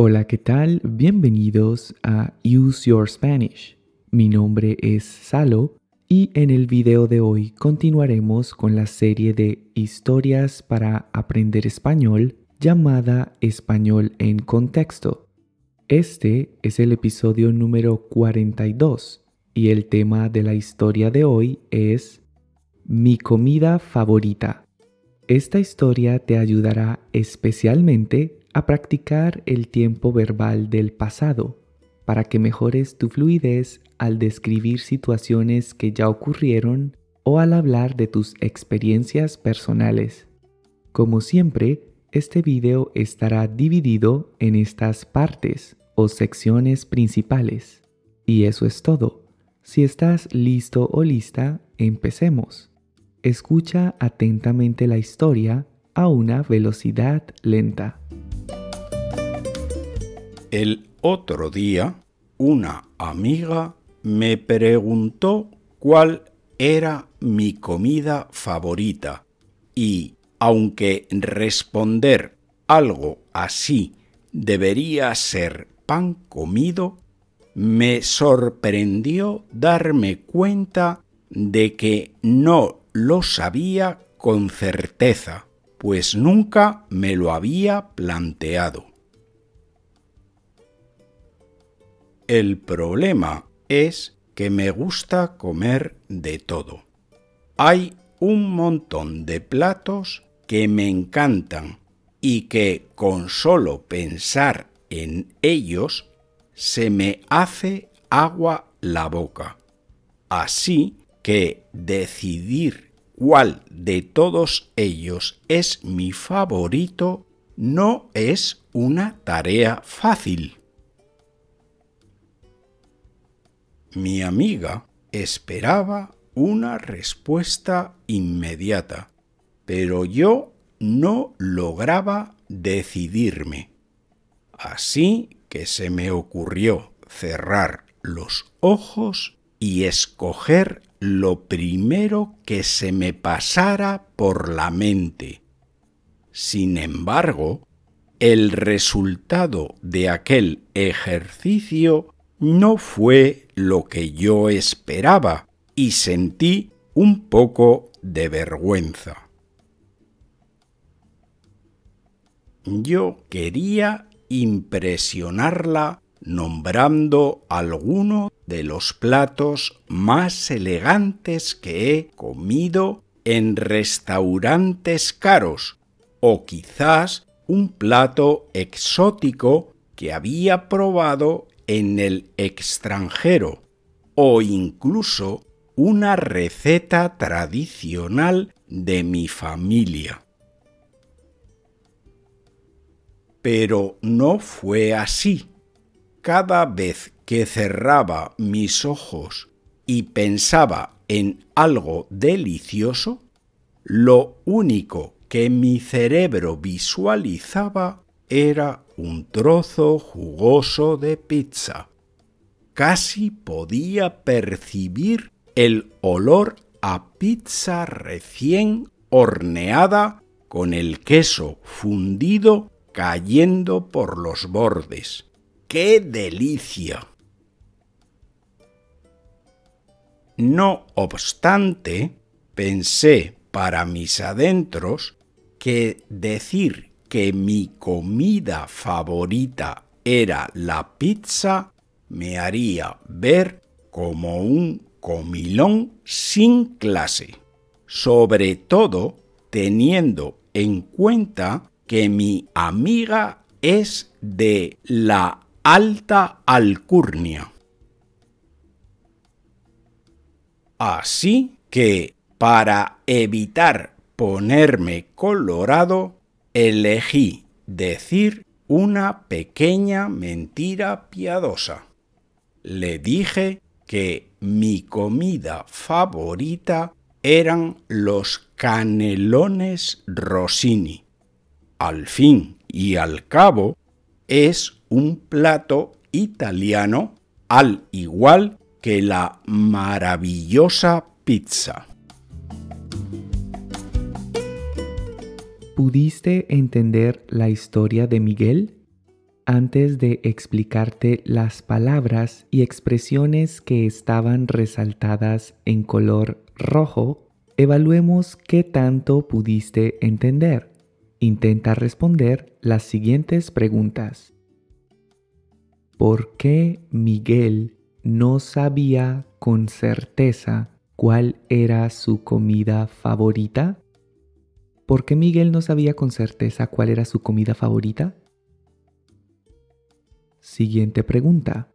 Hola, ¿qué tal? Bienvenidos a Use Your Spanish. Mi nombre es Salo y en el video de hoy continuaremos con la serie de historias para aprender español llamada Español en Contexto. Este es el episodio número 42 y el tema de la historia de hoy es Mi comida favorita. Esta historia te ayudará especialmente a practicar el tiempo verbal del pasado para que mejores tu fluidez al describir situaciones que ya ocurrieron o al hablar de tus experiencias personales. Como siempre, este video estará dividido en estas partes o secciones principales. Y eso es todo. Si estás listo o lista, empecemos. Escucha atentamente la historia a una velocidad lenta. El otro día, una amiga me preguntó cuál era mi comida favorita y, aunque responder algo así debería ser pan comido, me sorprendió darme cuenta de que no lo sabía con certeza, pues nunca me lo había planteado. El problema es que me gusta comer de todo. Hay un montón de platos que me encantan y que con solo pensar en ellos se me hace agua la boca. Así que decidir cuál de todos ellos es mi favorito no es una tarea fácil. Mi amiga esperaba una respuesta inmediata, pero yo no lograba decidirme. Así que se me ocurrió cerrar los ojos y escoger lo primero que se me pasara por la mente. Sin embargo, el resultado de aquel ejercicio no fue lo que yo esperaba y sentí un poco de vergüenza. Yo quería impresionarla nombrando alguno de los platos más elegantes que he comido en restaurantes caros o quizás un plato exótico que había probado en el extranjero o incluso una receta tradicional de mi familia. Pero no fue así. Cada vez que cerraba mis ojos y pensaba en algo delicioso, lo único que mi cerebro visualizaba era un trozo jugoso de pizza. Casi podía percibir el olor a pizza recién horneada con el queso fundido cayendo por los bordes. ¡Qué delicia! No obstante, pensé para mis adentros que decir que mi comida favorita era la pizza me haría ver como un comilón sin clase, sobre todo teniendo en cuenta que mi amiga es de la alta alcurnia. Así que, para evitar ponerme colorado, elegí decir una pequeña mentira piadosa. Le dije que mi comida favorita eran los canelones Rossini. Al fin y al cabo, es un plato italiano al igual que la maravillosa pizza. ¿Pudiste entender la historia de Miguel? antes de explicarte las palabras y expresiones que estaban resaltadas en color rojo, evaluemos qué tanto pudiste entender. Intenta responder las siguientes preguntas. ¿Por qué Miguel no sabía con certeza cuál era su comida favorita? ¿Por qué Miguel no sabía con certeza cuál era su comida favorita? Siguiente pregunta.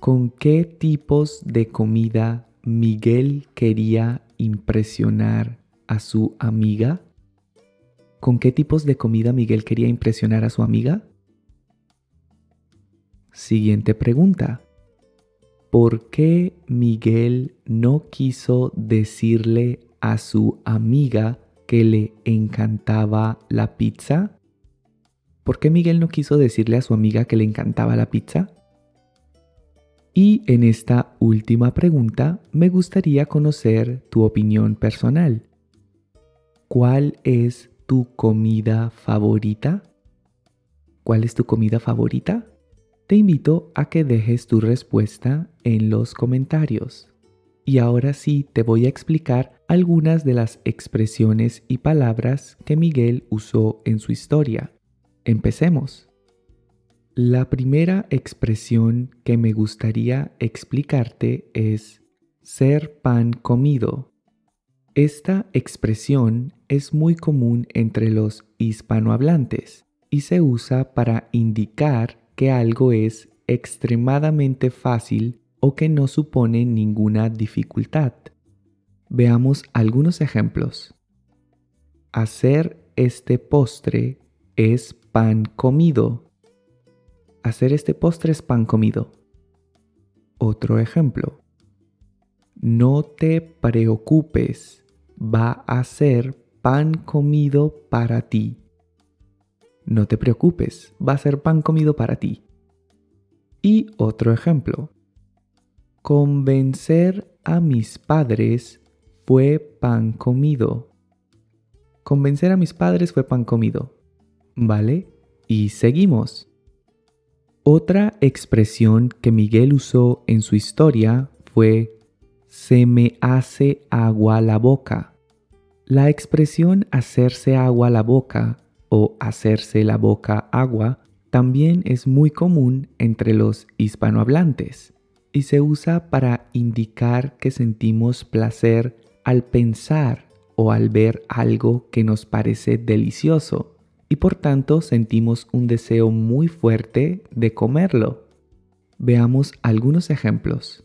¿Con qué tipos de comida Miguel quería impresionar a su amiga? ¿Con qué tipos de comida Miguel quería impresionar a su amiga? Siguiente pregunta. ¿Por qué Miguel no quiso decirle a su amiga que le encantaba la pizza? ¿Por qué Miguel no quiso decirle a su amiga que le encantaba la pizza? Y en esta última pregunta me gustaría conocer tu opinión personal. ¿Cuál es tu comida favorita? ¿Cuál es tu comida favorita? Te invito a que dejes tu respuesta en los comentarios. Y ahora sí te voy a explicar algunas de las expresiones y palabras que Miguel usó en su historia. Empecemos. La primera expresión que me gustaría explicarte es ser pan comido. Esta expresión es muy común entre los hispanohablantes y se usa para indicar que algo es extremadamente fácil o que no supone ninguna dificultad. Veamos algunos ejemplos. Hacer este postre es pan comido. Hacer este postre es pan comido. Otro ejemplo. No te preocupes, va a ser pan comido para ti. No te preocupes, va a ser pan comido para ti. Y otro ejemplo. Convencer a mis padres fue pan comido. Convencer a mis padres fue pan comido. ¿Vale? Y seguimos. Otra expresión que Miguel usó en su historia fue se me hace agua la boca. La expresión hacerse agua la boca o hacerse la boca agua también es muy común entre los hispanohablantes y se usa para indicar que sentimos placer al pensar o al ver algo que nos parece delicioso y por tanto sentimos un deseo muy fuerte de comerlo. Veamos algunos ejemplos.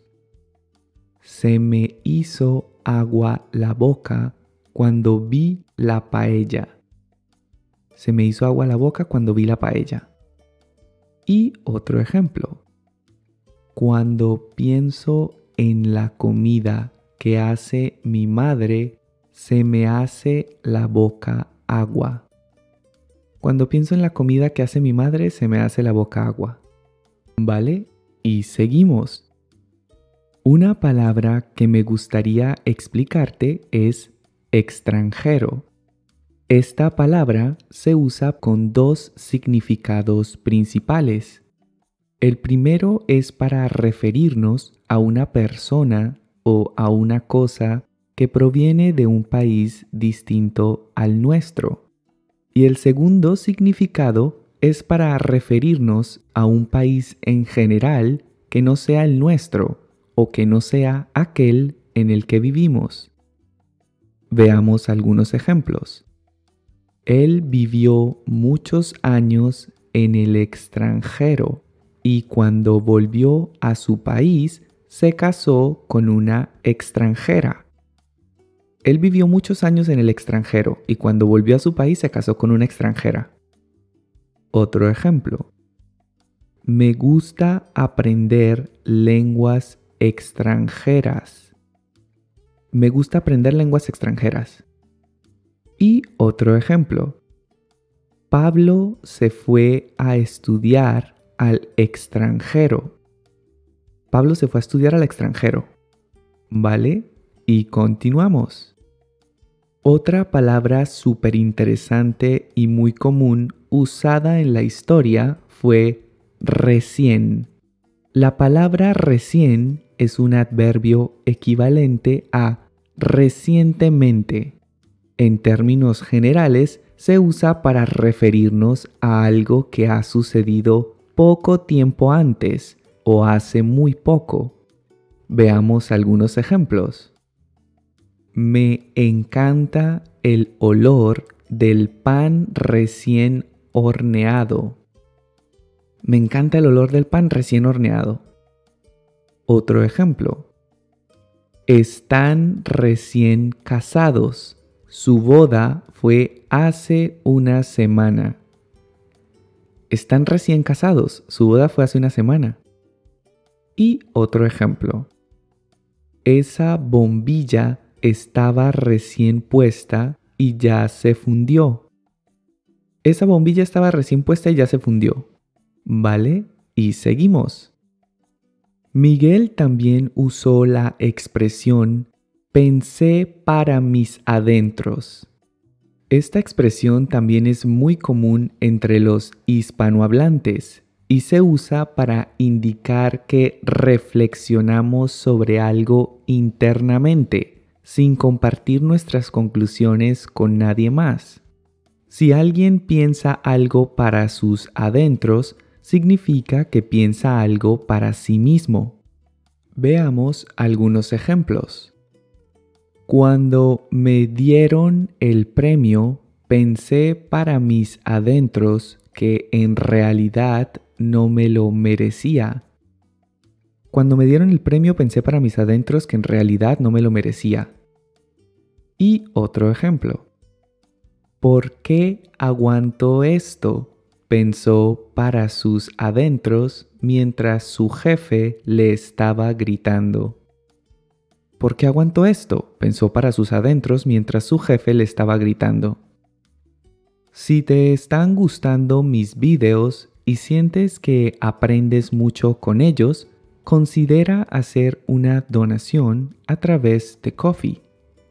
Se me hizo agua la boca cuando vi la paella. Se me hizo agua la boca cuando vi la paella. Y otro ejemplo. Cuando pienso en la comida que hace mi madre, se me hace la boca agua. Cuando pienso en la comida que hace mi madre, se me hace la boca agua. ¿Vale? Y seguimos. Una palabra que me gustaría explicarte es extranjero. Esta palabra se usa con dos significados principales. El primero es para referirnos a una persona o a una cosa que proviene de un país distinto al nuestro. Y el segundo significado es para referirnos a un país en general que no sea el nuestro o que no sea aquel en el que vivimos. Veamos algunos ejemplos. Él vivió muchos años en el extranjero y cuando volvió a su país se casó con una extranjera. Él vivió muchos años en el extranjero y cuando volvió a su país se casó con una extranjera. Otro ejemplo. Me gusta aprender lenguas extranjeras. Me gusta aprender lenguas extranjeras. Y otro ejemplo. Pablo se fue a estudiar al extranjero. Pablo se fue a estudiar al extranjero. ¿Vale? Y continuamos. Otra palabra súper interesante y muy común usada en la historia fue recién. La palabra recién es un adverbio equivalente a recientemente. En términos generales, se usa para referirnos a algo que ha sucedido poco tiempo antes o hace muy poco. Veamos algunos ejemplos. Me encanta el olor del pan recién horneado. Me encanta el olor del pan recién horneado. Otro ejemplo. Están recién casados. Su boda fue hace una semana. Están recién casados. Su boda fue hace una semana. Y otro ejemplo. Esa bombilla estaba recién puesta y ya se fundió. Esa bombilla estaba recién puesta y ya se fundió. ¿Vale? Y seguimos. Miguel también usó la expresión pensé para mis adentros. Esta expresión también es muy común entre los hispanohablantes y se usa para indicar que reflexionamos sobre algo internamente, sin compartir nuestras conclusiones con nadie más. Si alguien piensa algo para sus adentros, significa que piensa algo para sí mismo. Veamos algunos ejemplos. Cuando me dieron el premio, pensé para mis adentros que en realidad no me lo merecía. Cuando me dieron el premio pensé para mis adentros que en realidad no me lo merecía. Y otro ejemplo. ¿Por qué aguanto esto? pensó para sus adentros mientras su jefe le estaba gritando. ¿Por qué aguantó esto? pensó para sus adentros mientras su jefe le estaba gritando. Si te están gustando mis videos y sientes que aprendes mucho con ellos, considera hacer una donación a través de Coffee.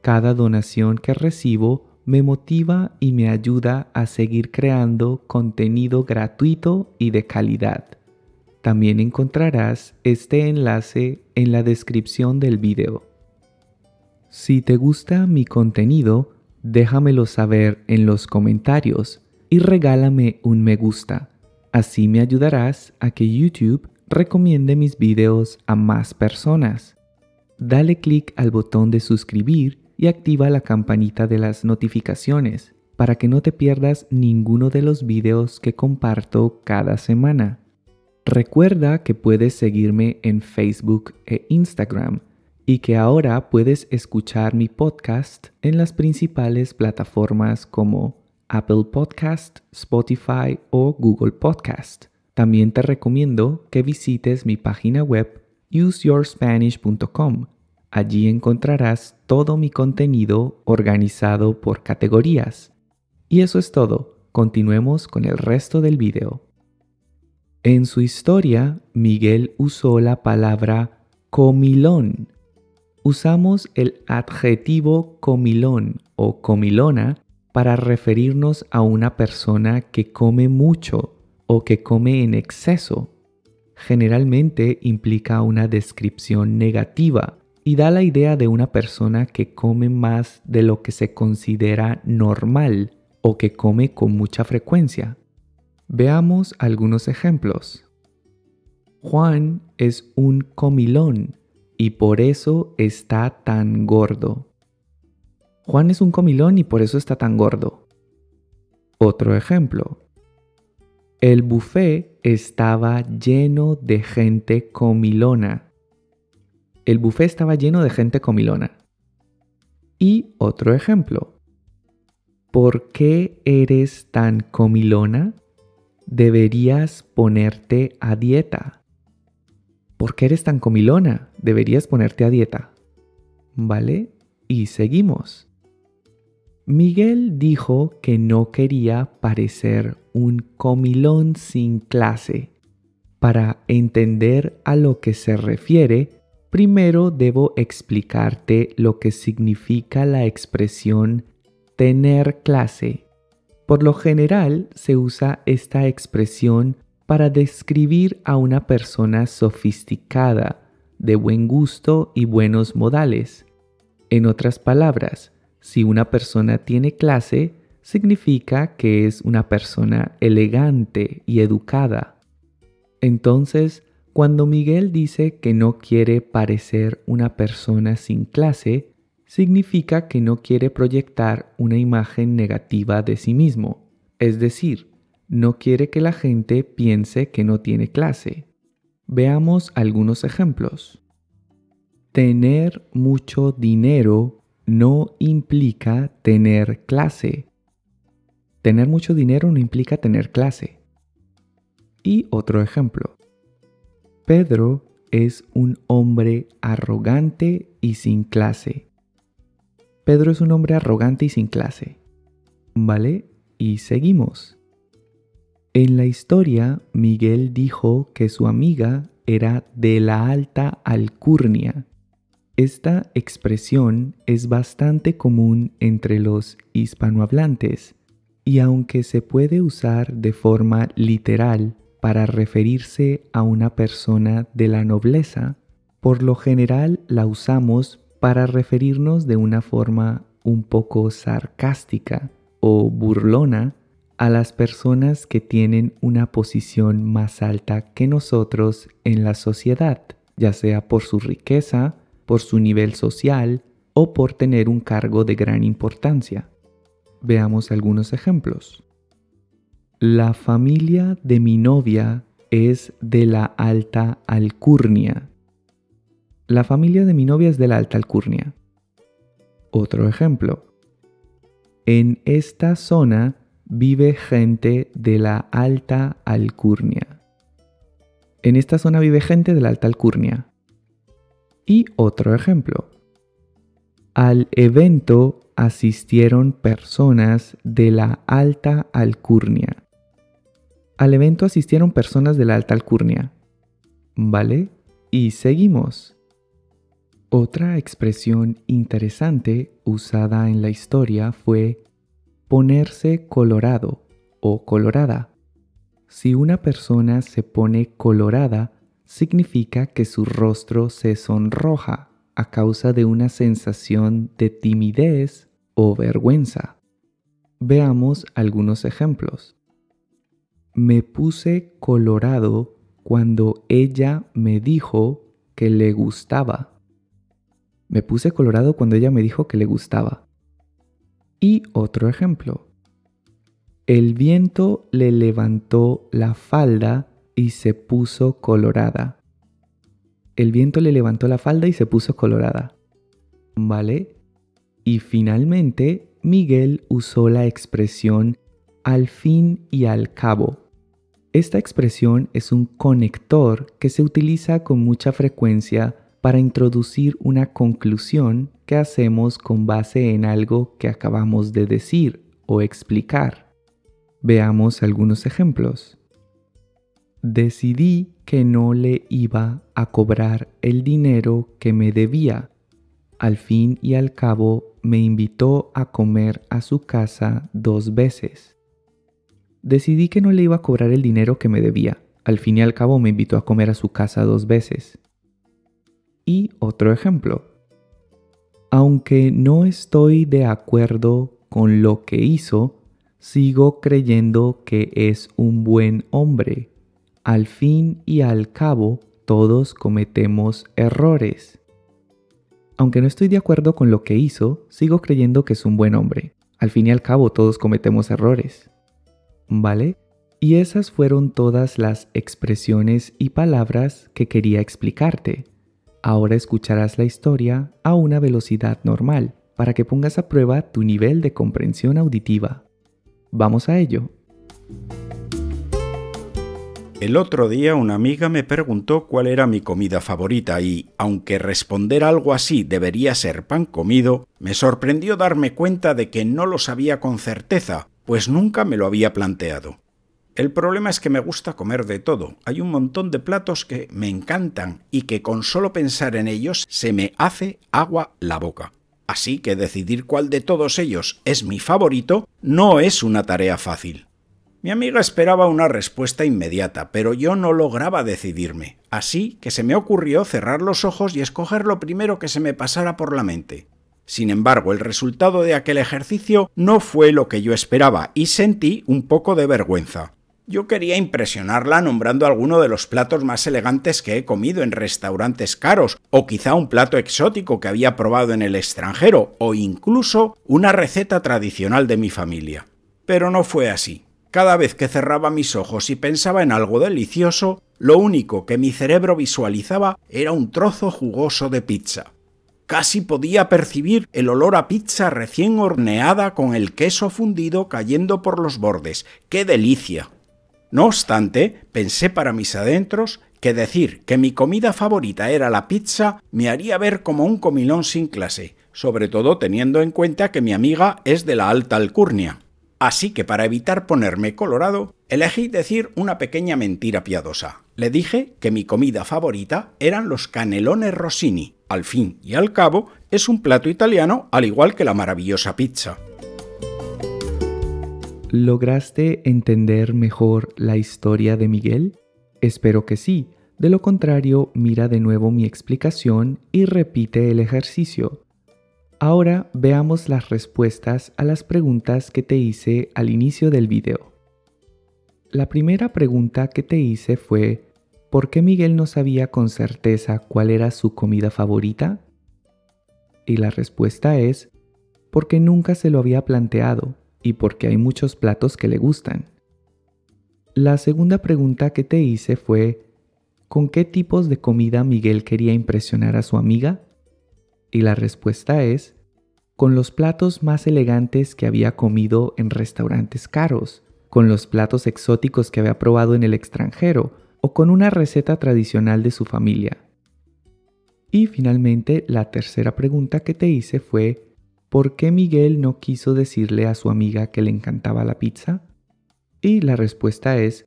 Cada donación que recibo me motiva y me ayuda a seguir creando contenido gratuito y de calidad. También encontrarás este enlace en la descripción del video. Si te gusta mi contenido, déjamelo saber en los comentarios y regálame un me gusta. Así me ayudarás a que YouTube recomiende mis videos a más personas. Dale clic al botón de suscribir y activa la campanita de las notificaciones para que no te pierdas ninguno de los videos que comparto cada semana. Recuerda que puedes seguirme en Facebook e Instagram y que ahora puedes escuchar mi podcast en las principales plataformas como Apple Podcast, Spotify o Google Podcast. También te recomiendo que visites mi página web useyourspanish.com Allí encontrarás todo mi contenido organizado por categorías. Y eso es todo. Continuemos con el resto del video. En su historia, Miguel usó la palabra comilón. Usamos el adjetivo comilón o comilona para referirnos a una persona que come mucho o que come en exceso. Generalmente implica una descripción negativa y da la idea de una persona que come más de lo que se considera normal o que come con mucha frecuencia. Veamos algunos ejemplos. Juan es un comilón y por eso está tan gordo. Juan es un comilón y por eso está tan gordo. Otro ejemplo. El buffet estaba lleno de gente comilona el buffet estaba lleno de gente comilona. Y otro ejemplo. ¿Por qué eres tan comilona? Deberías ponerte a dieta. ¿Por qué eres tan comilona? Deberías ponerte a dieta. ¿Vale? Y seguimos. Miguel dijo que no quería parecer un comilón sin clase. Para entender a lo que se refiere, Primero debo explicarte lo que significa la expresión tener clase. Por lo general se usa esta expresión para describir a una persona sofisticada, de buen gusto y buenos modales. En otras palabras, si una persona tiene clase, significa que es una persona elegante y educada. Entonces, cuando Miguel dice que no quiere parecer una persona sin clase, significa que no quiere proyectar una imagen negativa de sí mismo, es decir, no quiere que la gente piense que no tiene clase. Veamos algunos ejemplos. Tener mucho dinero no implica tener clase. Tener mucho dinero no implica tener clase. Y otro ejemplo. Pedro es un hombre arrogante y sin clase. Pedro es un hombre arrogante y sin clase. ¿Vale? Y seguimos. En la historia, Miguel dijo que su amiga era de la alta alcurnia. Esta expresión es bastante común entre los hispanohablantes y aunque se puede usar de forma literal para referirse a una persona de la nobleza, por lo general la usamos para referirnos de una forma un poco sarcástica o burlona a las personas que tienen una posición más alta que nosotros en la sociedad, ya sea por su riqueza, por su nivel social o por tener un cargo de gran importancia. Veamos algunos ejemplos. La familia de mi novia es de la alta alcurnia. La familia de mi novia es de la alta alcurnia. Otro ejemplo. En esta zona vive gente de la alta alcurnia. En esta zona vive gente de la alta alcurnia. Y otro ejemplo. Al evento asistieron personas de la alta alcurnia. Al evento asistieron personas de la alta alcurnia. ¿Vale? Y seguimos. Otra expresión interesante usada en la historia fue ponerse colorado o colorada. Si una persona se pone colorada, significa que su rostro se sonroja a causa de una sensación de timidez o vergüenza. Veamos algunos ejemplos. Me puse colorado cuando ella me dijo que le gustaba. Me puse colorado cuando ella me dijo que le gustaba. Y otro ejemplo. El viento le levantó la falda y se puso colorada. El viento le levantó la falda y se puso colorada. ¿Vale? Y finalmente, Miguel usó la expresión al fin y al cabo. Esta expresión es un conector que se utiliza con mucha frecuencia para introducir una conclusión que hacemos con base en algo que acabamos de decir o explicar. Veamos algunos ejemplos decidí que no le iba a cobrar el dinero que me debía. Al fin y al cabo me invitó a comer a su casa dos veces. Decidí que no le iba a cobrar el dinero que me debía. Al fin y al cabo me invitó a comer a su casa dos veces. Y otro ejemplo. Aunque no estoy de acuerdo con lo que hizo, sigo creyendo que es un buen hombre al fin y al cabo todos cometemos errores. Aunque no estoy de acuerdo con lo que hizo, sigo creyendo que es un buen hombre. Al fin y al cabo todos cometemos errores. ¿Vale? Y esas fueron todas las expresiones y palabras que quería explicarte. Ahora escucharás la historia a una velocidad normal para que pongas a prueba tu nivel de comprensión auditiva. Vamos a ello. El otro día una amiga me preguntó cuál era mi comida favorita y, aunque responder algo así debería ser pan comido, me sorprendió darme cuenta de que no lo sabía con certeza, pues nunca me lo había planteado. El problema es que me gusta comer de todo. Hay un montón de platos que me encantan y que con solo pensar en ellos se me hace agua la boca. Así que decidir cuál de todos ellos es mi favorito no es una tarea fácil. Mi amiga esperaba una respuesta inmediata, pero yo no lograba decidirme, así que se me ocurrió cerrar los ojos y escoger lo primero que se me pasara por la mente. Sin embargo, el resultado de aquel ejercicio no fue lo que yo esperaba y sentí un poco de vergüenza. Yo quería impresionarla nombrando alguno de los platos más elegantes que he comido en restaurantes caros, o quizá un plato exótico que había probado en el extranjero, o incluso una receta tradicional de mi familia. Pero no fue así. Cada vez que cerraba mis ojos y pensaba en algo delicioso, lo único que mi cerebro visualizaba era un trozo jugoso de pizza. Casi podía percibir el olor a pizza recién horneada con el queso fundido cayendo por los bordes. ¡Qué delicia! No obstante, pensé para mis adentros que decir que mi comida favorita era la pizza me haría ver como un comilón sin clase, sobre todo teniendo en cuenta que mi amiga es de la alta alcurnia. Así que para evitar ponerme colorado, elegí decir una pequeña mentira piadosa. Le dije que mi comida favorita eran los canelones rossini. Al fin y al cabo, es un plato italiano al igual que la maravillosa pizza. ¿Lograste entender mejor la historia de Miguel? Espero que sí. De lo contrario, mira de nuevo mi explicación y repite el ejercicio. Ahora veamos las respuestas a las preguntas que te hice al inicio del video. La primera pregunta que te hice fue, ¿por qué Miguel no sabía con certeza cuál era su comida favorita? Y la respuesta es, porque nunca se lo había planteado y porque hay muchos platos que le gustan. La segunda pregunta que te hice fue, ¿con qué tipos de comida Miguel quería impresionar a su amiga? Y la respuesta es, con los platos más elegantes que había comido en restaurantes caros, con los platos exóticos que había probado en el extranjero o con una receta tradicional de su familia. Y finalmente, la tercera pregunta que te hice fue, ¿por qué Miguel no quiso decirle a su amiga que le encantaba la pizza? Y la respuesta es,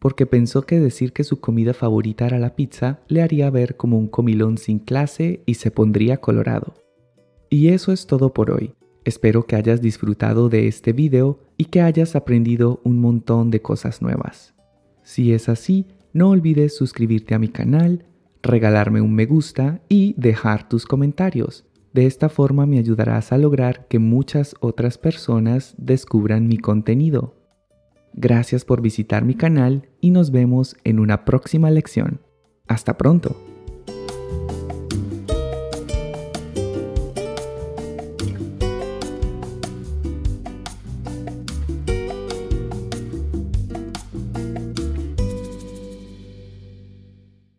porque pensó que decir que su comida favorita era la pizza le haría ver como un comilón sin clase y se pondría colorado. Y eso es todo por hoy. Espero que hayas disfrutado de este video y que hayas aprendido un montón de cosas nuevas. Si es así, no olvides suscribirte a mi canal, regalarme un me gusta y dejar tus comentarios. De esta forma me ayudarás a lograr que muchas otras personas descubran mi contenido. Gracias por visitar mi canal y nos vemos en una próxima lección. Hasta pronto.